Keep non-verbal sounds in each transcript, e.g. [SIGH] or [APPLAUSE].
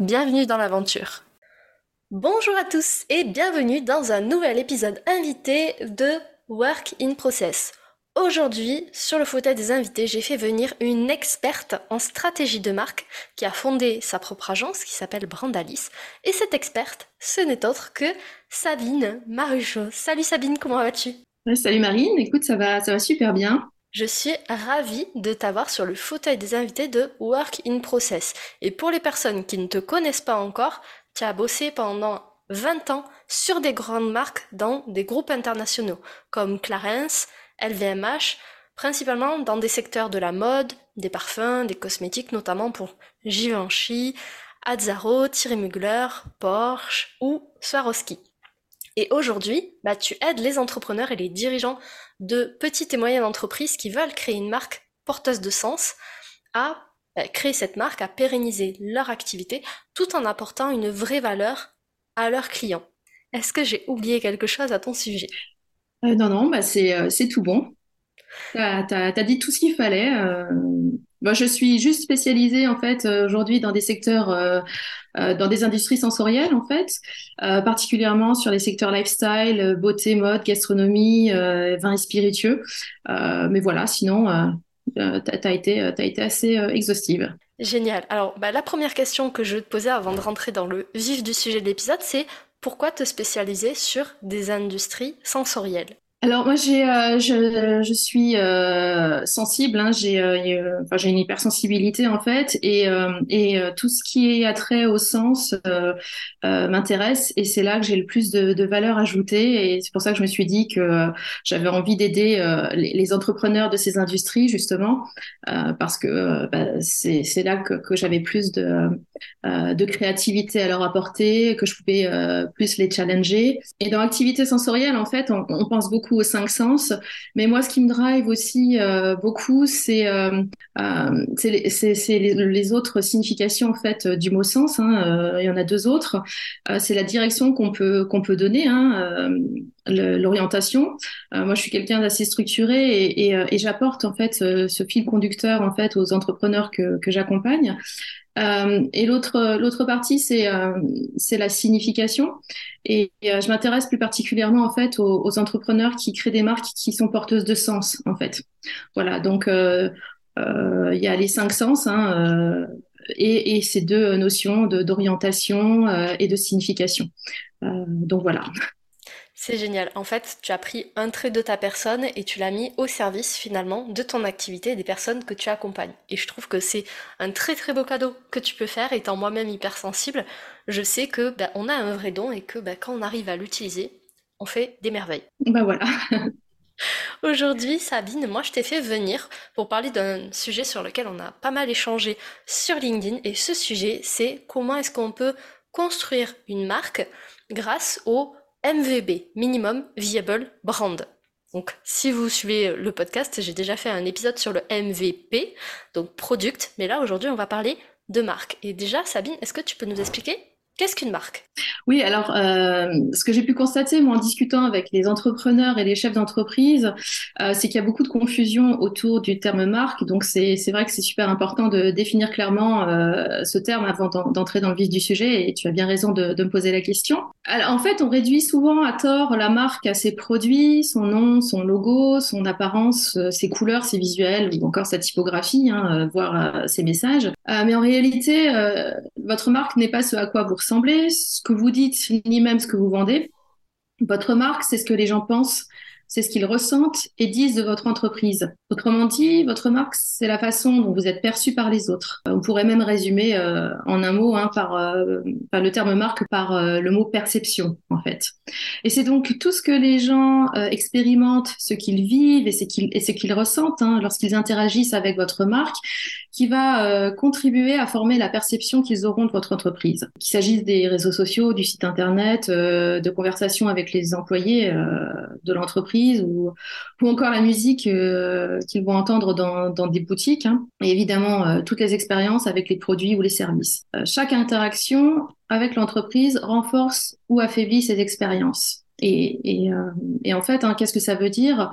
Bienvenue dans l'aventure. Bonjour à tous et bienvenue dans un nouvel épisode invité de Work in Process. Aujourd'hui, sur le fauteuil des invités, j'ai fait venir une experte en stratégie de marque qui a fondé sa propre agence qui s'appelle Brandalis. Et cette experte, ce n'est autre que Sabine Maruchot. Salut Sabine, comment vas-tu? Salut Marine, écoute, ça va, ça va super bien. Je suis ravie de t'avoir sur le fauteuil des invités de Work in Process. Et pour les personnes qui ne te connaissent pas encore, tu as bossé pendant 20 ans sur des grandes marques dans des groupes internationaux comme Clarence, LVMH, principalement dans des secteurs de la mode, des parfums, des cosmétiques, notamment pour Givenchy, Azzaro, Thierry Mugler, Porsche ou Swarovski. Et aujourd'hui, bah, tu aides les entrepreneurs et les dirigeants de petites et moyennes entreprises qui veulent créer une marque porteuse de sens à bah, créer cette marque, à pérenniser leur activité tout en apportant une vraie valeur à leurs clients. Est-ce que j'ai oublié quelque chose à ton sujet? Euh, Non, non, bah c'est, euh, tout bon. Tu as, dit tout ce qu'il fallait. Euh, moi, je suis juste spécialisée en fait euh, aujourd'hui dans des secteurs, euh, euh, dans des industries sensorielles en fait, particulièrement sur les secteurs lifestyle, beauté, mode, gastronomie, vin et spiritueux. mais voilà, sinon, tu as, été, as été assez exhaustive. Génial. Alors, bah, la première question que je veux te poser avant de rentrer dans le vif du sujet de l'épisode, c'est pourquoi te spécialiser sur des industries sensorielles? Alors moi euh, je, suis euh, sensible hein, j'ai euh, j'ai une hypersensibilité en fait. Et tout ce qui est attrait au sens m'intéresse. Et c'est là que j'ai le plus de, valeur ajoutée. Et c'est pour ça que je me suis dit que j'avais envie d'aider les, entrepreneurs de ces industries justement parce que bah, c'est là que, j'avais plus de créativité à leur apporter que je pouvais plus les challenger. Et dans l'activité sensorielle en fait on pense beaucoup aux cinq sens. Mais moi, ce qui me drive aussi euh, beaucoup, c'est euh, euh les, autres significations en fait du mot sens. Hein. Euh, il y en a deux autres. c'est la direction qu'on peut qu'on peut donner. Hein, l'orientation. moi, je suis quelqu'un d'assez structuré et, j'apporte en fait ce, fil conducteur en fait aux entrepreneurs que j'accompagne. Euh, et l'autre l'autre partie c'est euh, c'est la signification et, euh, je m'intéresse plus particulièrement en fait aux, entrepreneurs qui créent des marques qui sont porteuses de sens en fait. Voilà donc il y a les cinq sens hein, et, et, ces deux notions d'orientation et de signification. donc voilà. C'est génial. En fait, tu as pris un trait de ta personne et tu l'as mis au service finalement de ton activité et des personnes que tu accompagnes. Et je trouve que c'est un très très beau cadeau que tu peux faire. Étant moi-même hypersensible, je sais que bah, on a un vrai don et que bah, quand on arrive à l'utiliser, on fait des merveilles. Bah voilà. [LAUGHS] Aujourd'hui, Sabine, moi je t'ai fait venir pour parler d'un sujet sur lequel on a pas mal échangé sur LinkedIn. Et ce sujet, c'est comment est-ce qu'on peut construire une marque grâce au MVB, Minimum Viable Brand. Donc, si vous suivez le podcast, j'ai déjà fait un épisode sur le MVP, donc product, mais là aujourd'hui on va parler de marque. Et déjà, Sabine, est-ce que tu peux nous expliquer Qu'est-ce qu'une marque? Oui, alors euh, ce que j'ai pu constater moi en discutant avec les entrepreneurs et les chefs d'entreprise, euh, c'est qu'il y a beaucoup de confusion autour du terme marque. Donc c'est vrai que c'est super important de définir clairement euh, ce terme avant d'entrer dans le vif du sujet. Et tu as bien raison de, me poser la question. En fait, on réduit souvent à tort la marque à ses produits, son nom, son logo, son apparence, ses couleurs, ses visuels ou encore sa typographie, hein, voire ses messages. mais en réalité, votre marque n'est pas ce à quoi vous ressemblez, ce que vous dites, ni même ce que vous vendez. Votre marque, c'est ce que les gens pensent, c'est ce qu'ils ressentent et disent de votre entreprise. Autrement dit, votre marque, c'est la façon dont vous êtes perçu par les autres. On pourrait même résumer euh, en un mot hein, par, euh, le terme marque par euh, le mot perception, en fait. Et c'est donc tout ce que les gens expérimentent, ce qu'ils vivent et ce qu'ils, et ce qu'ils ressentent hein, lorsqu'ils interagissent avec votre marque qui va euh, contribuer à former la perception qu'ils auront de votre entreprise. Qu'il s'agisse des réseaux sociaux, du site internet, euh, de conversations avec les employés euh, de l'entreprise ou, ou encore la musique qu'ils vont entendre dans, dans des boutiques hein. et évidemment toutes les expériences avec les produits ou les services. chaque interaction avec l'entreprise renforce ou affaiblit ces expériences. Et, et, et en fait, hein, qu'est-ce que ça veut dire?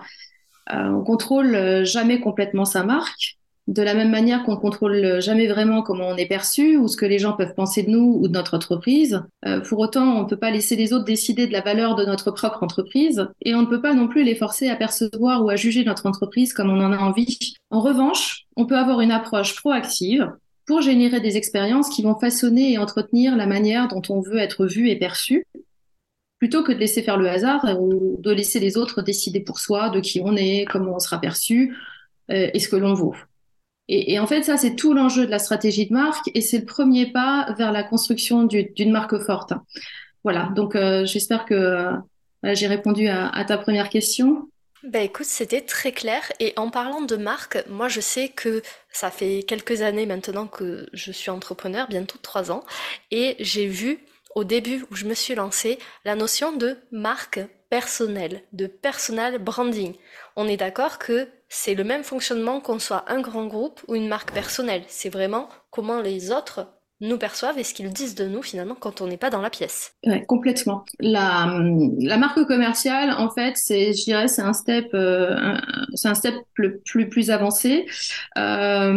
On contrôle jamais complètement sa marque, de la même manière qu'on contrôle jamais vraiment comment on est perçu ou ce que les gens peuvent penser de nous ou de notre entreprise. Euh, pour autant, on ne peut pas laisser les autres décider de la valeur de notre propre entreprise et on ne peut pas non plus les forcer à percevoir ou à juger notre entreprise comme on en a envie. En revanche, on peut avoir une approche proactive pour générer des expériences qui vont façonner et entretenir la manière dont on veut être vu et perçu, plutôt que de laisser faire le hasard ou de laisser les autres décider pour soi de qui on est, comment on sera perçu euh, et ce que l'on vaut. Et, en fait, ça, c'est tout l'enjeu de la stratégie de marque et c'est le premier pas vers la construction d'une marque forte. Voilà, donc euh, j'espère que euh, j'ai répondu à, ta première question. Ben écoute, c'était très clair. Et en parlant de marque, moi je sais que ça fait quelques années maintenant que je suis entrepreneur, bientôt trois ans, et j'ai vu au début où je me suis lancée la notion de marque personnelle, de personal branding. On est d'accord que c'est le même fonctionnement qu'on soit un grand groupe ou une marque personnelle. C'est vraiment comment les autres nous perçoivent et ce qu'ils disent de nous finalement quand on n'est pas dans la pièce. Complètement. La, marque commerciale, en fait, c'est, je dirais, c'est un step, euh, c'est un step plus avancé. Euh,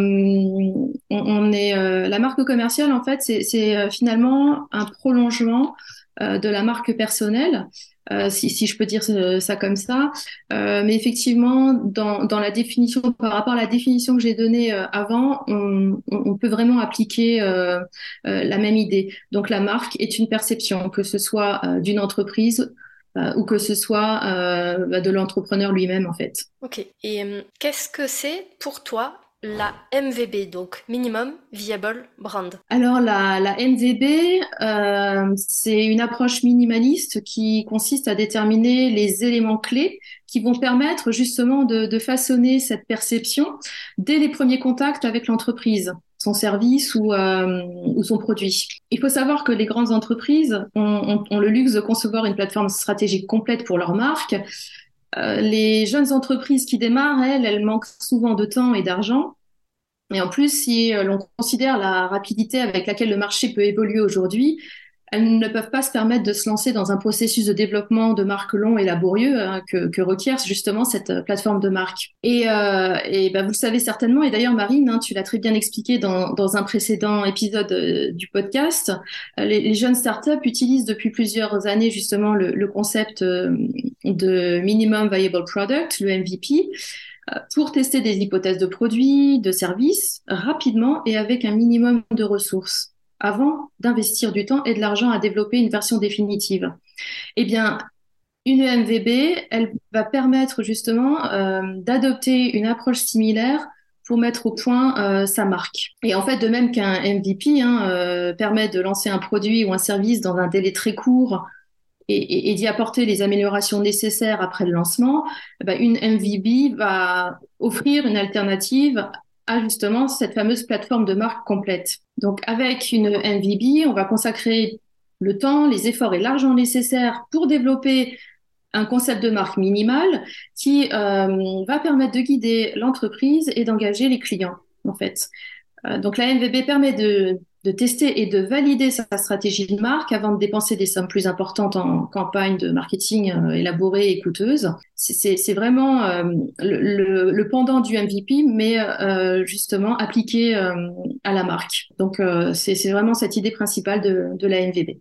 on, est, euh, la marque commerciale, en fait, c'est finalement un prolongement de la marque personnelle. Euh, si, si, je peux dire ça comme ça. Euh, mais effectivement, dans, dans, la définition, par rapport à la définition que j'ai donnée euh, avant, on, on, peut vraiment appliquer euh, euh, la même idée. Donc la marque est une perception, que ce soit d'une entreprise ou que ce soit bah, de l'entrepreneur lui-même en fait. Ok. Et qu'est-ce que c'est pour toi la MVB, donc Minimum Viable Brand Alors la, la MVB, euh, c'est une approche minimaliste qui consiste à déterminer les éléments clés qui vont permettre justement de, façonner cette perception dès les premiers contacts avec l'entreprise son service ou, euh, son produit. Il faut savoir que les grandes entreprises ont, le luxe de concevoir une plateforme stratégique complète pour leur marque, euh, les jeunes entreprises qui démarrent, elles, elles manquent souvent de temps et d'argent. Et en plus, si euh, l'on considère la rapidité avec laquelle le marché peut évoluer aujourd'hui, elles ne peuvent pas se permettre de se lancer dans un processus de développement de marque long et laborieux hein, que, requiert justement cette euh, plateforme de marque. Et, euh, bah, vous le savez certainement, et d'ailleurs Marine, hein, tu l'as très bien expliqué dans, un précédent épisode euh, du podcast, les, les, jeunes startups utilisent depuis plusieurs années justement le, le concept de Minimum Viable Product, le MVP, pour tester des hypothèses de produits, de services rapidement et avec un minimum de ressources avant d'investir du temps et de l'argent à développer une version définitive. Eh bien, une MVB, elle va permettre justement euh, d'adopter une approche similaire pour mettre au point euh, sa marque. Et en fait, de même qu'un MVP hein, euh, permet de lancer un produit ou un service dans un délai très court et d'y apporter les améliorations nécessaires après le lancement, eh ben, une MVB va offrir une alternative à justement cette fameuse plateforme de marque complète. Donc avec une MVB, on va consacrer le temps, les efforts et l'argent nécessaires pour développer un concept de marque minimal qui euh, va permettre de guider l'entreprise et d'engager les clients en fait. Euh, donc la MVB permet de de tester et de valider sa stratégie de marque avant de dépenser des sommes plus importantes en campagne de marketing euh, élaborée et coûteuse. C'est vraiment euh, le, pendant du MVP, mais euh, justement appliqué à la marque. Donc c'est vraiment cette idée principale de, de la MVB.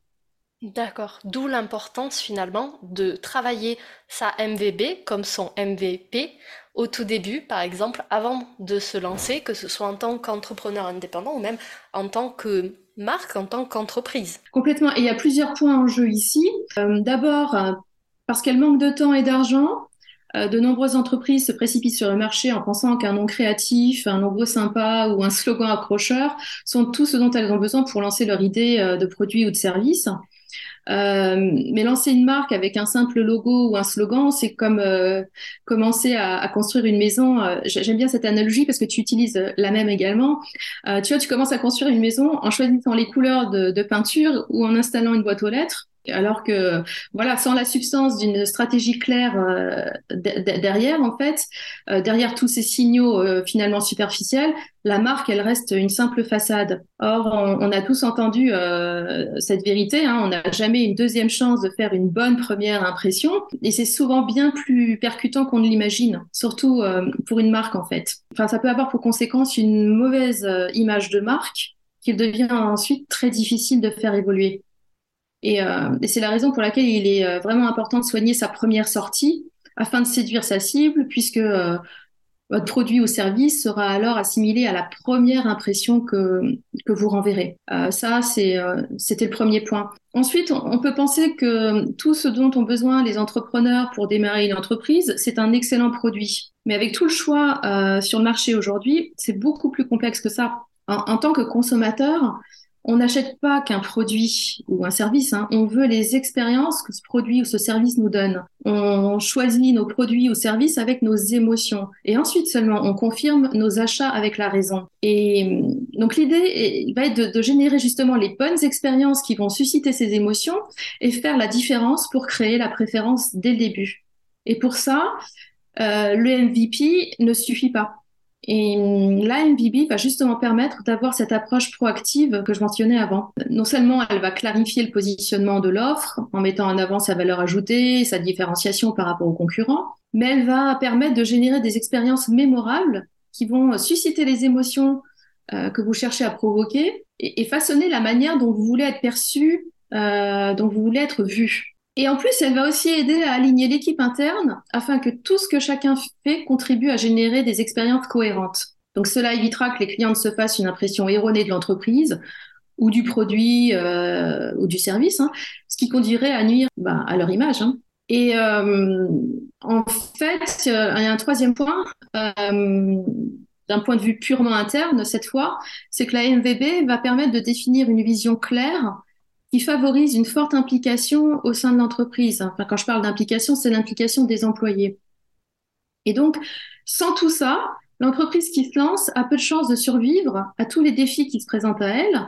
D'accord. D'où l'importance finalement de travailler sa MVB comme son MVP au tout début, par exemple, avant de se lancer, que ce soit en tant qu'entrepreneur indépendant ou même en tant que marque, en tant qu'entreprise. Complètement. Et il y a plusieurs points en jeu ici. Euh, D'abord, euh, parce qu'elle manque de temps et d'argent, de nombreuses entreprises se précipitent sur le marché en pensant qu'un nom créatif, un logo sympa ou un [LAUGHS] slogan accrocheur sont tout ce dont elles ont besoin pour lancer leur idée de produit ou de service. Euh, mais lancer une marque avec un simple logo ou un slogan, c'est comme euh, commencer à, à, construire une maison. Euh, j'aime bien cette analogie parce que tu utilises la même également. tu vois, tu commences à construire une maison en choisissant les couleurs de, de peinture ou en installant une boîte aux lettres. Alors que, voilà, sans la substance d'une stratégie claire euh, derrière, en fait, euh, derrière tous ces signaux euh, finalement superficiels, la marque, elle reste une simple façade. Or, on, a tous entendu cette vérité. Hein, on n'a jamais une deuxième chance de faire une bonne première impression, et c'est souvent bien plus percutant qu'on ne l'imagine, surtout pour une marque, en fait. Enfin, ça peut avoir pour conséquence une mauvaise image de marque qu'il devient ensuite très difficile de faire évoluer. Euh, et, c'est la raison pour laquelle il est euh, vraiment important de soigner sa première sortie afin de séduire sa cible, puisque euh, votre produit ou service sera alors assimilé à la première impression que, que vous renverrez. ça, c'était le premier point. Ensuite, on peut penser que tout ce dont ont besoin les entrepreneurs pour démarrer une entreprise, c'est un excellent produit. Mais avec tout le choix sur le marché aujourd'hui, c'est beaucoup plus complexe que ça. en tant que consommateur, on n'achète pas qu'un produit ou un service, hein. on veut les expériences que ce produit ou ce service nous donne. On choisit nos produits ou services avec nos émotions et ensuite seulement on confirme nos achats avec la raison. Et donc l'idée va être de, générer justement les bonnes expériences qui vont susciter ces émotions et faire la différence pour créer la préférence dès le début. Et pour ça, euh, le MVP ne suffit pas. Et hum, la MVB va justement permettre d'avoir cette approche proactive que je mentionnais avant. Non seulement elle va clarifier le positionnement de l'offre en mettant en avant sa valeur ajoutée, sa différenciation par rapport aux concurrents, mais elle va permettre de générer des expériences mémorables qui vont susciter les émotions euh, que vous cherchez à provoquer et, façonner la manière dont vous voulez être perçu, euh, dont vous voulez être vu. Et en plus, elle va aussi aider à aligner l'équipe interne afin que tout ce que chacun fait contribue à générer des expériences cohérentes. Donc cela évitera que les clients ne se fassent une impression erronée de l'entreprise ou du produit euh, ou du service, hein, ce qui conduirait à nuire bah, à leur image. Hein. Et euh, en fait, euh, il y a un troisième point, d'un point de vue purement interne cette fois, c'est que la MVB va permettre de définir une vision claire qui favorise une forte implication au sein de l'entreprise. Enfin, quand je parle d'implication, c'est l'implication des employés. Et donc, sans tout ça, l'entreprise qui se lance a peu de chances de survivre à tous les défis qui se présentent à elle.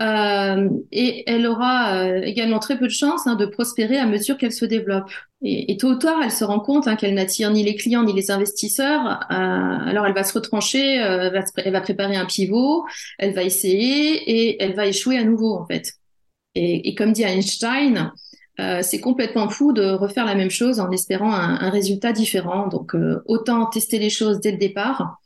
Euh, et elle aura euh, également très peu de chances hein, de prospérer à mesure qu'elle se développe. Et, tôt ou tard, elle se rend compte hein, qu'elle n'attire ni les clients ni les investisseurs. Euh, alors elle va se retrancher, elle va, elle va préparer un pivot, elle va essayer et elle va échouer à nouveau en fait. Et, comme dit Einstein, euh, c'est complètement fou de refaire la même chose en espérant un, résultat différent. Donc, euh, autant tester les choses dès le départ.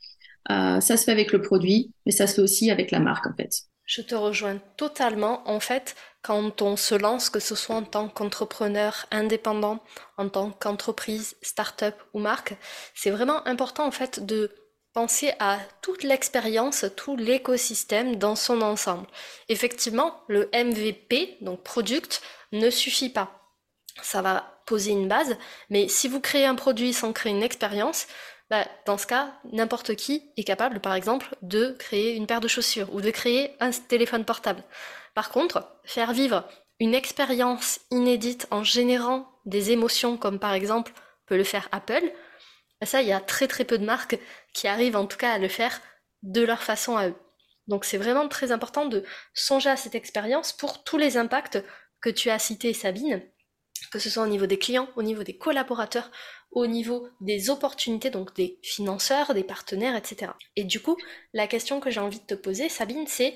Euh, ça se fait avec le produit, mais ça se fait aussi avec la marque, en fait. Je te rejoins totalement. En fait, quand on se lance, que ce soit en tant qu'entrepreneur indépendant, en tant qu'entreprise, start-up ou marque, c'est vraiment important, en fait, de penser à toute l'expérience, tout l'écosystème dans son ensemble. Effectivement, le MVP, donc product, ne suffit pas. Ça va poser une base, mais si vous créez un produit sans créer une expérience, bah, dans ce cas, n'importe qui est capable, par exemple, de créer une paire de chaussures ou de créer un téléphone portable. Par contre, faire vivre une expérience inédite en générant des émotions comme par exemple peut le faire Apple, ça, il y a très très peu de marques qui arrivent en tout cas à le faire de leur façon à eux. Donc c'est vraiment très important de songer à cette expérience pour tous les impacts que tu as cités, Sabine, que ce soit au niveau des clients, au niveau des collaborateurs, au niveau des opportunités, donc des financeurs, des partenaires, etc. Et du coup, la question que j'ai envie de te poser, Sabine, c'est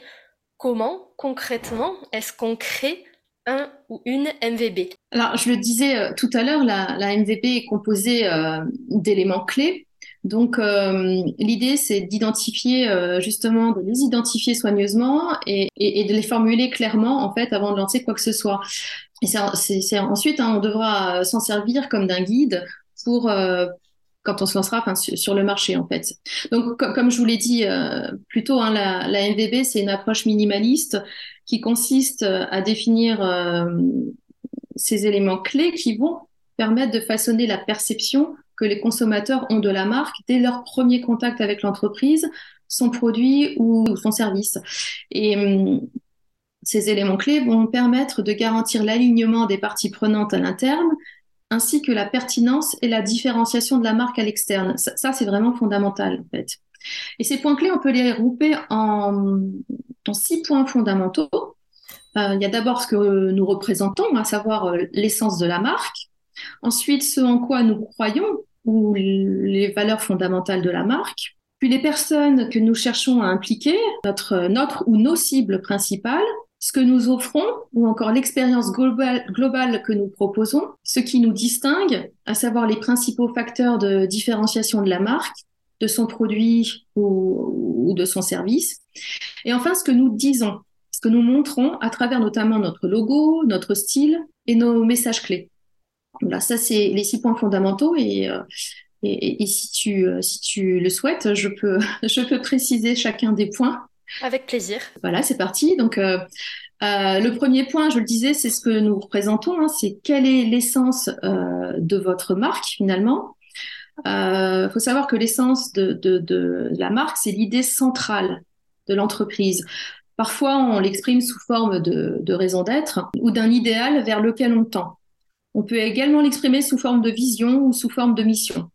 comment concrètement est-ce qu'on crée un ou une MVB Alors, je le disais euh, tout à l'heure, la, MVB est composée euh, d'éléments clés. Donc, euh, l'idée, c'est d'identifier, justement, de les identifier soigneusement et, de les formuler clairement, en fait, avant de lancer quoi que ce soit. Et c'est ensuite, hein, on devra s'en servir comme d'un guide pour quand on se lancera sur, le marché en fait. Donc comme je vous l'ai dit plus tôt, hein, la, la MVB c'est une approche minimaliste qui consiste euh, à définir euh, ces éléments clés qui vont permettre de façonner la perception que les consommateurs ont de la marque dès leur premier contact avec l'entreprise, son produit ou son service. Et hum, ces éléments clés vont permettre de garantir l'alignement des parties prenantes à l'interne, ainsi que la pertinence et la différenciation de la marque à l'externe. Ça, c'est vraiment fondamental, en fait. Et ces points clés, on peut les regrouper en, six points fondamentaux. Euh, il y a d'abord ce que nous représentons, à savoir euh, l'essence de la marque. Ensuite, ce en quoi nous croyons ou les valeurs fondamentales de la marque. Puis les personnes que nous cherchons à impliquer, notre, notre ou nos cibles principales ce que nous offrons ou encore l'expérience globale, que nous proposons, ce qui nous distingue, à savoir les principaux facteurs de différenciation de la marque, de son produit ou, de son service. Et enfin, ce que nous disons, ce que nous montrons à travers notamment notre logo, notre style et nos messages clés. Voilà, ça c'est les six points fondamentaux et, euh, et, si, tu, euh, si tu le souhaites, je peux, [LAUGHS] je peux préciser chacun des points. Avec plaisir. Voilà, c'est parti. Donc, euh, euh, le premier point, je le disais, c'est ce que nous représentons. Hein, c'est quelle est l'essence euh, de votre marque finalement. Il faut savoir que l'essence de, la marque, c'est l'idée centrale de l'entreprise. Parfois, on l'exprime sous forme de raison d'être ou d'un idéal vers lequel on tend. On peut également l'exprimer sous forme de vision ou sous forme de mission.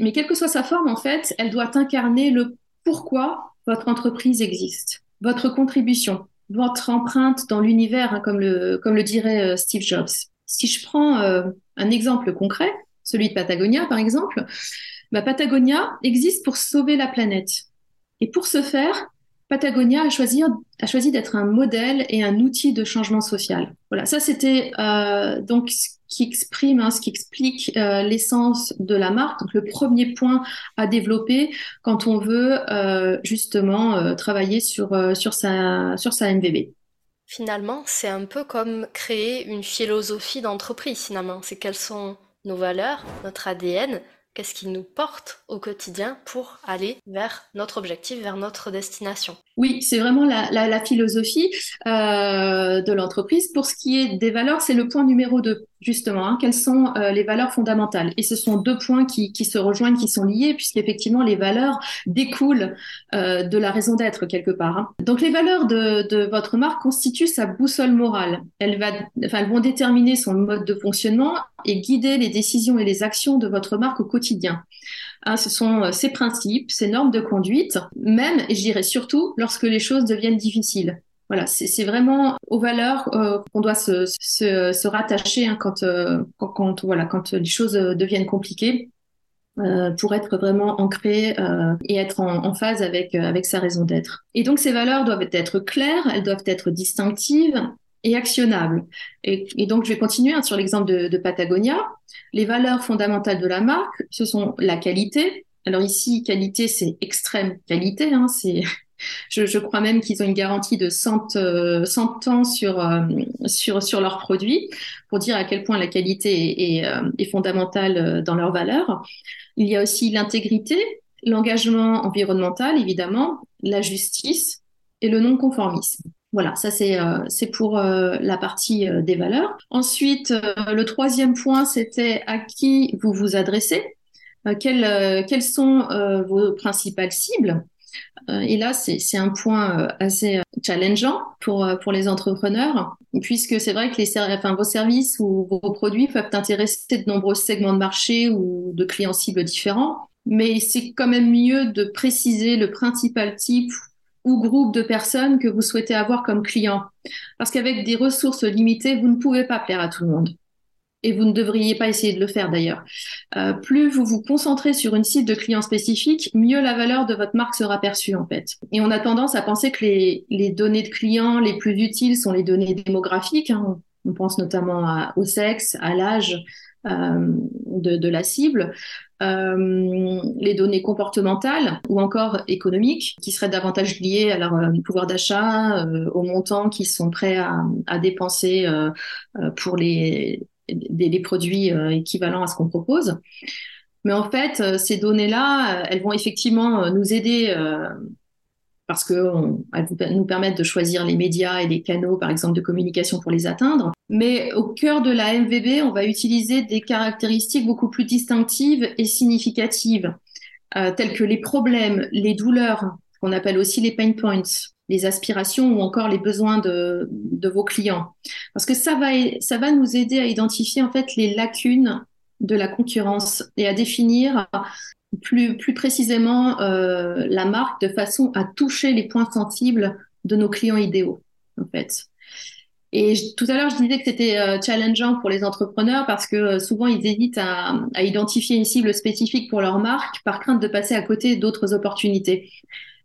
mais quelle que soit sa forme, en fait, elle doit incarner le pourquoi votre entreprise existe, votre contribution, votre empreinte dans l'univers, hein, comme, le, dirait euh, Steve Jobs. Si je prends euh, un exemple concret, celui de Patagonia par exemple, bah, Patagonia existe pour sauver la planète. Et pour ce faire, Patagonia a choisi, d'être un modèle et un outil de changement social. Voilà, ça c'était euh, donc ce qui exprime, hein, ce qui explique euh, l'essence de la marque. Donc le premier point à développer quand on veut euh, justement travailler sur sur sa sur sa MVB. Finalement, c'est un peu comme créer une philosophie d'entreprise. Finalement, c'est quelles sont nos valeurs, notre ADN, qu'est-ce qui nous porte au quotidien pour aller vers notre objectif, vers notre destination. Oui, c'est vraiment la, philosophie euh, de l'entreprise. Pour ce qui est des valeurs, c'est le point numéro 2, justement. Hein, quelles sont euh, les valeurs fondamentales? Et ce sont deux points qui, se rejoignent, qui sont liés, puisqu'effectivement, les valeurs découlent euh, de la raison d'être quelque part. Hein. Donc, les valeurs de, votre marque constituent sa boussole morale. Elles vont déterminer son mode de fonctionnement et guider les décisions et les actions de votre marque au quotidien. Hein, ce sont euh, ces principes, ces normes de conduite, même, et je dirais surtout, lorsque les choses deviennent difficiles. Voilà, c'est vraiment aux valeurs euh, qu'on doit se, se, se rattacher hein, quand, euh, quand, voilà, quand les choses deviennent compliquées. Euh, pour être vraiment ancré euh, et être en, en, phase avec, avec sa raison d'être. Et donc ces valeurs doivent être claires, elles doivent être distinctives, et actionnable. Et, donc, je vais continuer hein, sur l'exemple de, Patagonia. Les valeurs fondamentales de la marque, ce sont la qualité. Alors ici, qualité, c'est extrême qualité. Hein, c'est, [LAUGHS] je, crois même qu'ils ont une garantie de 100, euh, 100 ans sur, euh, sur, sur leurs produits, pour dire à quel point la qualité est, euh, fondamentale euh, dans leurs valeurs. Il y a aussi l'intégrité, l'engagement environnemental, évidemment, la justice et le non-conformisme. Voilà, ça c'est euh, c'est pour euh, la partie euh, des valeurs. Ensuite, euh, le troisième point, c'était à qui vous vous adressez, euh, quelles, quelles sont vos principales cibles. et là, c'est un point assez challengeant pour pour les entrepreneurs, puisque c'est vrai que les enfin, vos services ou vos produits peuvent intéresser de nombreux segments de marché ou de clients cibles différents. Mais c'est quand même mieux de préciser le principal type ou groupe de personnes que vous souhaitez avoir comme client. Parce qu'avec des ressources limitées, vous ne pouvez pas plaire à tout le monde. Et vous ne devriez pas essayer de le faire d'ailleurs. Euh, plus vous vous concentrez sur une cible de clients spécifiques, mieux la valeur de votre marque sera perçue en fait. Et on a tendance à penser que les, données de clients les plus utiles sont les données démographiques. Hein. On pense notamment au sexe, à l'âge, de, de, la cible, euh, les données comportementales ou encore économiques qui seraient davantage liées à leur euh, pouvoir d'achat, euh, au montant qu'ils sont prêts à, dépenser euh, pour les, des, les produits équivalents à ce qu'on propose. Mais en fait, ces données-là, elles vont effectivement nous aider parce qu'elles nous permettent de choisir les médias et les canaux, par exemple, de communication pour les atteindre. Mais au cœur de la MVB, on va utiliser des caractéristiques beaucoup plus distinctives et significatives, euh, telles que les problèmes, les douleurs, qu'on appelle aussi les pain points, les aspirations ou encore les besoins de, de vos clients. Parce que ça va, ça va nous aider à identifier en fait les lacunes de la concurrence et à définir plus, plus précisément euh, la marque de façon à toucher les points sensibles de nos clients idéaux, en fait. Et tout à l'heure, je disais que c'était euh, challengeant pour les entrepreneurs parce que euh, souvent, ils hésitent à, identifier une cible spécifique pour leur marque par crainte de passer à côté d'autres opportunités.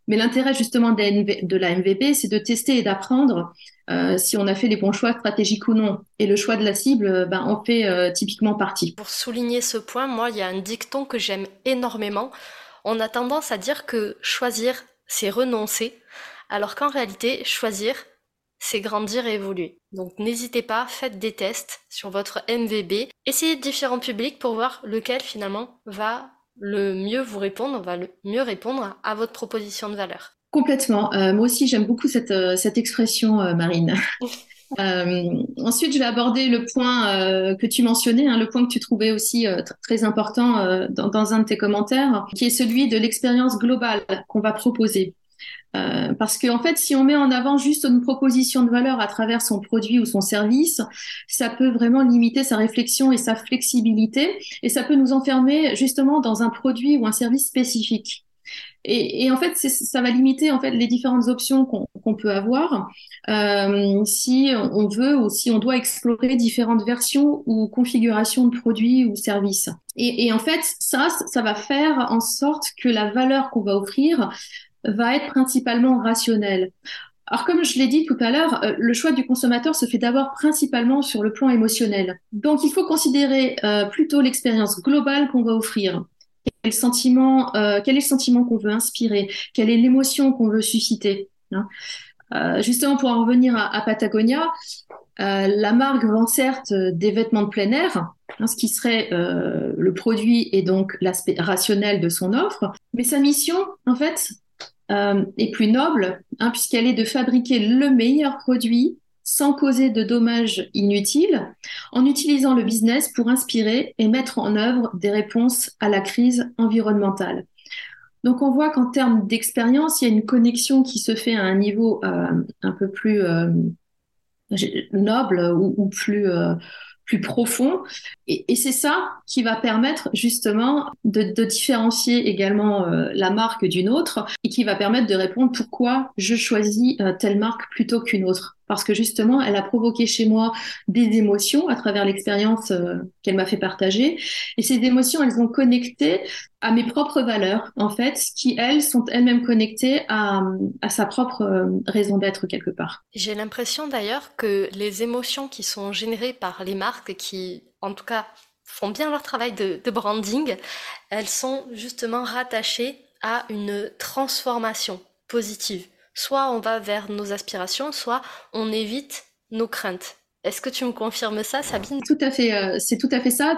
Mais l'intérêt justement de la MVB, c'est de tester et d'apprendre euh, si on a fait les bons choix stratégiques ou non. Et le choix de la cible, euh, ben, en fait euh, typiquement partie. Pour souligner ce point, moi, il y a un dicton que j'aime énormément. On a tendance à dire que choisir, c'est renoncer, alors qu'en réalité, choisir, c'est grandir et évoluer. Donc n'hésitez pas, faites des tests sur votre MVB, essayez différents publics pour voir lequel finalement va le mieux vous répondre, va le mieux répondre à votre proposition de valeur. Complètement. Euh, moi aussi, j'aime beaucoup cette, euh, cette expression, euh, Marine. [LAUGHS] ensuite, je vais aborder le point que tu mentionnais, hein, le point que tu trouvais aussi très important dans, dans, un de tes commentaires, qui est celui de l'expérience globale qu'on va proposer. Euh, parce qu'en en fait, si on met en avant juste une proposition de valeur à travers son produit ou son service, ça peut vraiment limiter sa réflexion et sa flexibilité, et ça peut nous enfermer justement dans un produit ou un service spécifique. Et, en fait, ça va limiter en fait les différentes options qu'on peut avoir euh, si on veut ou si on doit explorer différentes versions ou configurations de produits ou services. Et, en fait, ça, ça va faire en sorte que la valeur qu'on va offrir va être principalement rationnel. Alors comme je l'ai dit tout à l'heure, euh, le choix du consommateur se fait d'abord principalement sur le plan émotionnel. Donc il faut considérer euh, plutôt l'expérience globale qu'on va offrir. Quel, sentiment, euh, est le sentiment qu'on veut inspirer? Quelle est l'émotion qu'on veut susciter hein? Justement pour en revenir à, Patagonia, la marque vend certes des vêtements de plein air, hein, ce qui serait le produit et donc l'aspect rationnel de son offre, mais sa mission, en fait, euh, est plus noble, hein, puisqu'elle est de fabriquer le meilleur produit sans causer de dommages inutiles, en utilisant le business pour inspirer et mettre en œuvre des réponses à la crise environnementale. Donc on voit qu'en termes d'expérience, il y a une connexion qui se fait à un niveau euh, un peu plus euh, noble ou, plus euh, plus profond. Et, c'est ça qui va permettre justement de, de différencier également la marque d'une autre et qui va permettre de répondre pourquoi je choisis telle marque plutôt qu'une autre parce que justement, elle a provoqué chez moi des émotions à travers l'expérience euh, qu'elle m'a fait partager. Et ces émotions, elles ont connecté à mes propres valeurs, en fait, qui, elles, sont elles-mêmes connectées à, sa propre euh, raison d'être quelque part. J'ai l'impression d'ailleurs que les émotions qui sont générées par les marques, qui, en tout cas, font bien leur travail de branding, elles sont justement rattachées à une transformation positive soit on va vers nos aspirations, soit on évite nos craintes. Est-ce que tu me confirmes ça, Sabine? Tout à fait, euh, c'est tout à fait ça.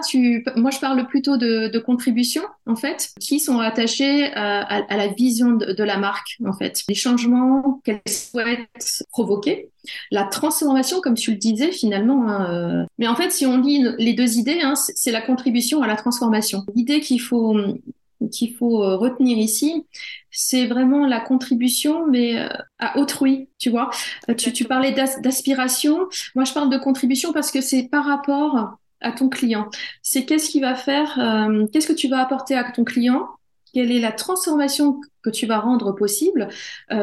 Moi, je parle plutôt de, contributions, en fait, qui sont attachées euh, à, la vision de, la marque, en fait. Les changements qu'elle souhaite provoquer, la transformation, comme tu le disais, finalement. Hein, euh. Mais en fait, si on lit les deux idées, hein, c'est la contribution à la transformation. L'idée qu'il faut qu'il faut retenir ici, c'est vraiment la contribution, mais euh, à autrui, tu vois. Euh, tu, tu parlais d'aspiration, moi je parle de contribution parce que c'est par rapport à ton client. C'est qu'est-ce qui va faire, qu'est-ce que tu vas apporter à ton client, quelle est la transformation que tu vas rendre possible,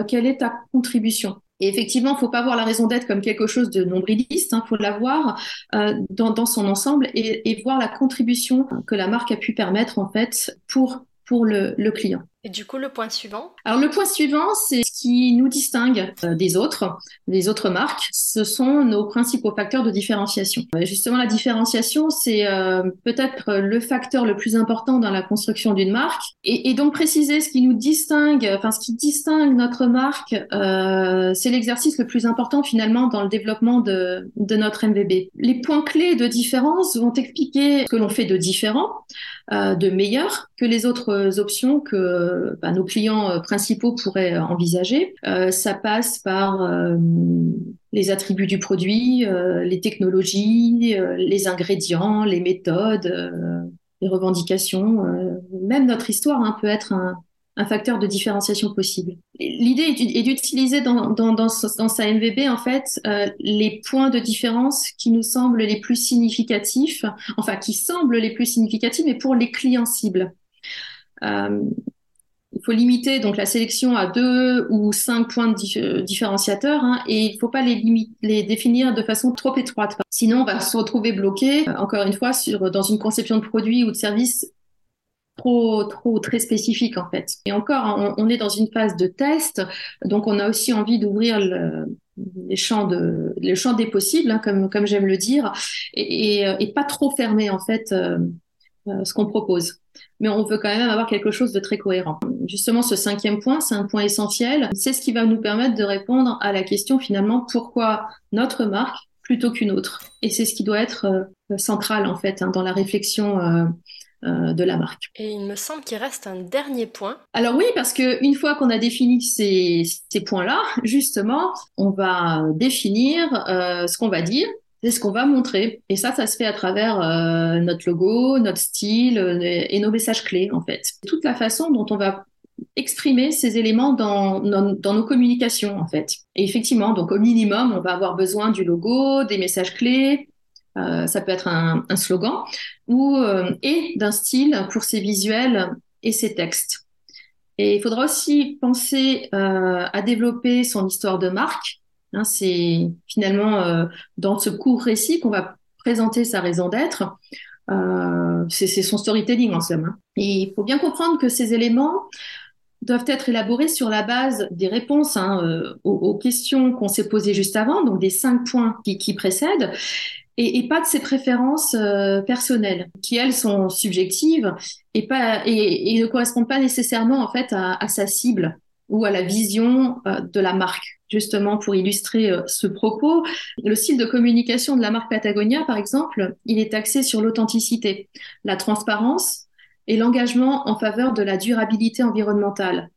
quelle est ta contribution? Et effectivement, il faut pas voir la raison d'être comme quelque chose de nombriliste, il hein, faut la voir euh, dans, dans, son ensemble et, et, voir la contribution que la marque a pu permettre en fait pour pour le, le, client. Et du coup, le point suivant Alors, le point suivant, c'est ce qui nous distingue euh, des autres, des autres marques. Ce sont nos principaux facteurs de différenciation. Justement, la différenciation, c'est euh, peut-être le facteur le plus important dans la construction d'une marque. Et, donc, préciser ce qui nous distingue, enfin, ce qui distingue notre marque, euh, c'est l'exercice le plus important finalement dans le développement de, de notre MVB. Les points clés de différence vont expliquer ce que l'on fait de différent, de meilleur que les autres options que bah, nos clients principaux pourraient envisager. ça passe par les attributs du produit, les technologies, les ingrédients, les méthodes, les revendications, même notre histoire hein, peut être un, un facteur de différenciation possible. L'idée est d'utiliser dans, sa MVB, en fait, euh, les points de différence qui nous semblent les plus significatifs, enfin, qui semblent les plus significatifs, mais pour les clients cibles. Euh, il faut limiter donc la sélection à deux ou cinq points de différenciateurs hein, et il ne faut pas les, définir de façon trop étroite. Sinon, on va se retrouver bloqué, euh, encore une fois, dans une conception de produit ou de service trop, trop, très spécifique en fait. Et encore, on, est dans une phase de test, donc on a aussi envie d'ouvrir le, les champs des possibles, hein, comme, j'aime le dire, et, et, pas trop fermer en fait euh, euh, ce qu'on propose. Mais on veut quand même avoir quelque chose de très cohérent. Justement, ce cinquième point, c'est un point essentiel. C'est ce qui va nous permettre de répondre à la question finalement pourquoi notre marque plutôt qu'une autre? Et c'est ce qui doit être euh, central en fait hein, dans la réflexion euh, de la marque. Et il me semble qu'il reste un dernier point. Alors oui, parce que une fois qu'on a défini ces, ces points-là, justement, on va définir euh, ce qu'on va dire, c'est ce qu'on va montrer. Et ça, ça se fait à travers euh, notre logo, notre style et nos messages clés, en fait. Toute la façon dont on va exprimer ces éléments dans, dans, dans, nos communications, en fait. Et effectivement, donc au minimum, on va avoir besoin du logo, des messages clés, euh, ça peut être un, slogan, ou, euh, et d'un style pour ses visuels et ses textes. Et il faudra aussi penser euh, à développer son histoire de marque. Hein, c'est finalement dans ce court récit qu'on va présenter sa raison d'être. c'est son storytelling en somme. Hein. Et il faut bien comprendre que ces éléments doivent être élaborés sur la base des réponses hein, aux, questions qu'on s'est posées juste avant, donc des cinq points qui, qui précèdent, et, pas de ses préférences euh, personnelles, qui elles sont subjectives et, ne correspondent pas nécessairement en fait à, à sa cible ou à la vision euh, de la marque. Justement, pour illustrer euh, ce propos, le style de communication de la marque Patagonia, par exemple, il est axé sur l'authenticité, la transparence et l'engagement en faveur de la durabilité environnementale.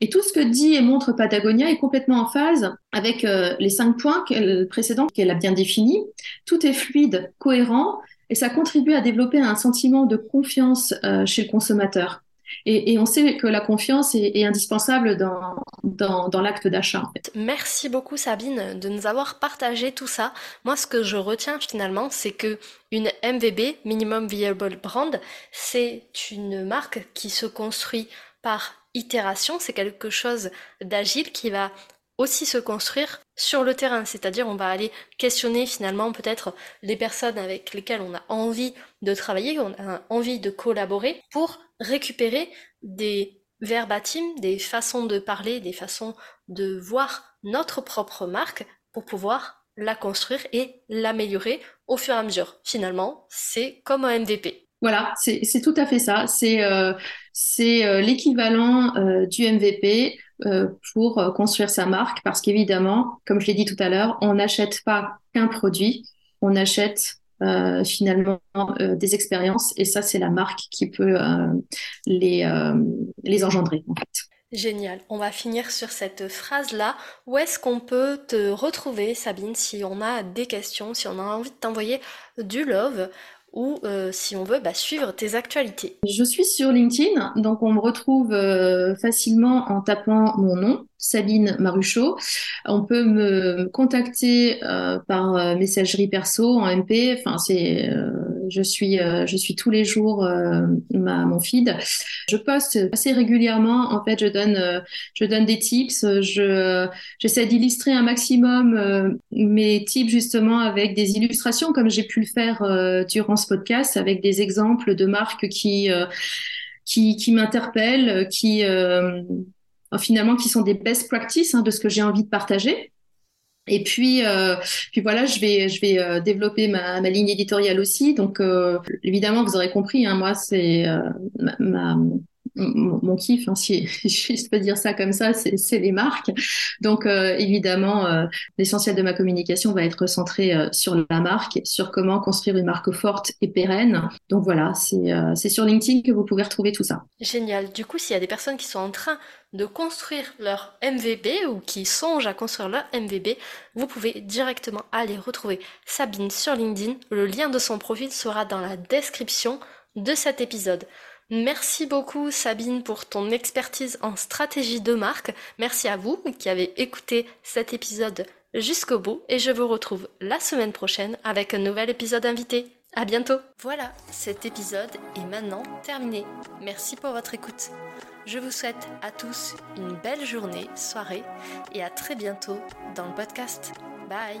Et tout ce que dit et montre Patagonia est complètement en phase avec euh, les cinq points précédents qu'elle a bien définis. Tout est fluide, cohérent, et ça contribue à développer un sentiment de confiance euh, chez le consommateur. Et, on sait que la confiance est, indispensable dans, dans, l'acte d'achat. Merci beaucoup Sabine de nous avoir partagé tout ça. Moi, ce que je retiens finalement, c'est que une MVB, Minimum Viable Brand, c'est une marque qui se construit par itération, c'est quelque chose d'agile qui va aussi se construire sur le terrain, c'est-à-dire on va aller questionner finalement peut-être les personnes avec lesquelles on a envie de travailler, on a envie de collaborer pour récupérer des verbatims, des façons de parler, des façons de voir notre propre marque pour pouvoir la construire et l'améliorer au fur et à mesure. Finalement, c'est comme un MVP. Voilà, c'est tout à fait ça. C'est euh, euh, l'équivalent euh, du MVP euh, pour construire sa marque, parce qu'évidemment, comme je l'ai dit tout à l'heure, on n'achète pas qu'un produit, on achète finalement des expériences, et ça, c'est la marque qui peut les, engendrer. Génial. On va finir sur cette phrase-là. Où est-ce qu'on peut te retrouver, Sabine, si on a des questions, si on a envie de t'envoyer du love? Ou euh, si on veut bah, suivre tes actualités. Je suis sur LinkedIn, donc on me retrouve euh, facilement en tapant mon nom, Sabine Maruchot. On peut me contacter euh, par messagerie perso en MP. Enfin, c'est je suis, je suis tous les jours ma, mon feed. Je poste assez régulièrement. En fait, je donne, je donne des tips. Je, j'essaie d'illustrer un maximum mes tips justement avec des illustrations, comme j'ai pu le faire durant ce podcast, avec des exemples de marques qui, qui, qui m'interpellent, qui finalement qui sont des best practices hein, de ce que j'ai envie de partager. Et puis, euh, puis voilà, je vais, je vais euh, développer ma, ligne éditoriale aussi. Donc, euh, évidemment, vous aurez compris, hein, moi, c'est euh, ma, mon, kiff, hein, si, [LAUGHS] je peux dire ça comme ça, c'est les marques. Donc évidemment, l'essentiel de ma communication va être centré sur la marque, sur comment construire une marque forte et pérenne. Donc voilà, c'est sur LinkedIn que vous pouvez retrouver tout ça. Génial. Du coup, s'il y a des personnes qui sont en train de construire leur MVB ou qui songent à construire leur MVB, vous pouvez directement aller retrouver Sabine sur LinkedIn. Le lien de son profil sera dans la description de cet épisode. Merci beaucoup Sabine pour ton expertise en stratégie de marque. Merci à vous qui avez écouté cet épisode jusqu'au bout et je vous retrouve la semaine prochaine avec un nouvel épisode invité. À bientôt. Voilà, cet épisode est maintenant terminé. Merci pour votre écoute. Je vous souhaite à tous une belle journée, soirée et à très bientôt dans le podcast. Bye.